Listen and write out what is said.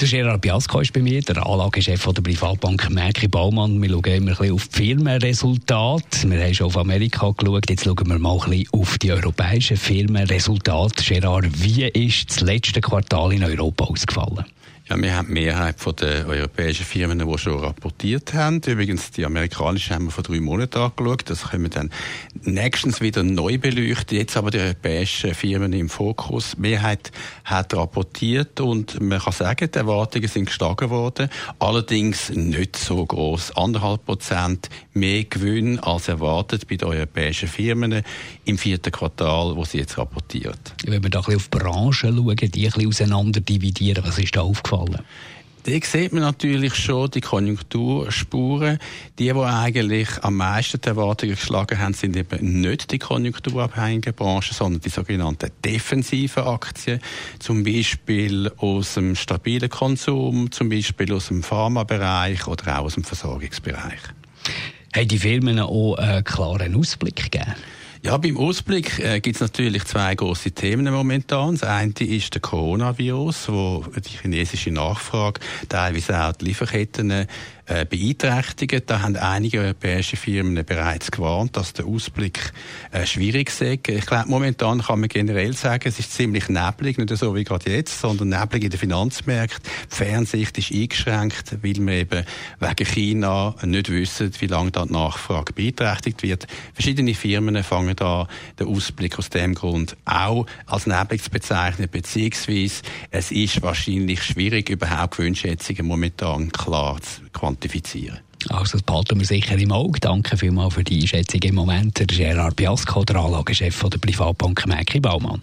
der Gerard Biasco ist bei mir, der Anlagechef der Privatbank Merki Baumann. Wir schauen immer ein bisschen auf die Firmenresultate. Wir haben schon auf Amerika geschaut, jetzt schauen wir mal ein bisschen auf die europäischen Firmenresultate. Gerard, wie ist das letzte Quartal in Europa ausgefallen? Ja, wir haben die Mehrheit der europäischen Firmen, die schon rapportiert haben. Übrigens, die amerikanischen haben wir vor drei Monaten angeschaut. Das können wir dann nächstens wieder neu beleuchten. Jetzt aber die europäischen Firmen im Fokus. Die Mehrheit hat rapportiert und man kann sagen, die Erwartungen sind gestiegen worden. Allerdings nicht so groß. Anderthalb Prozent mehr Gewinn als erwartet bei den europäischen Firmen im vierten Quartal, wo sie jetzt rapportiert. Wenn wir da ein bisschen auf Branchen schauen, die ein bisschen auseinander dividieren, was ist da aufgefallen? Gefallen? Da sieht man natürlich schon die Konjunkturspuren. Die, die eigentlich am meisten die Erwartungen geschlagen haben, sind eben nicht die konjunkturabhängigen Branchen, sondern die sogenannten defensiven Aktien. Zum Beispiel aus dem stabilen Konsum, zum Beispiel aus dem Pharmabereich oder auch aus dem Versorgungsbereich. Haben die Firmen auch einen klaren Ausblick gegeben? Ja, beim Ausblick äh, gibt es natürlich zwei große Themen momentan. Das eine ist der Coronavirus, wo die chinesische Nachfrage teilweise auch die Lieferketten äh, beeinträchtigen. Da haben einige europäische Firmen bereits gewarnt, dass der Ausblick äh, schwierig ist. Ich glaube, momentan kann man generell sagen, es ist ziemlich neblig, nicht so wie gerade jetzt, sondern neblig in den Finanzmärkten. Die Fernsicht ist eingeschränkt, weil wir eben wegen China nicht wissen, wie lange da die Nachfrage beeinträchtigt wird. Verschiedene Firmen fangen da den Ausblick aus dem Grund auch als neblig zu bezeichnen, beziehungsweise es ist wahrscheinlich schwierig, überhaupt Gewinnschätzungen momentan klar zu quantifizieren. Also das behalten wir sicher im Auge. Danke vielmals für die Einschätzung im Moment. Der Gerard Biasco, der Anlagechef der Privatbank Mäki Baumann.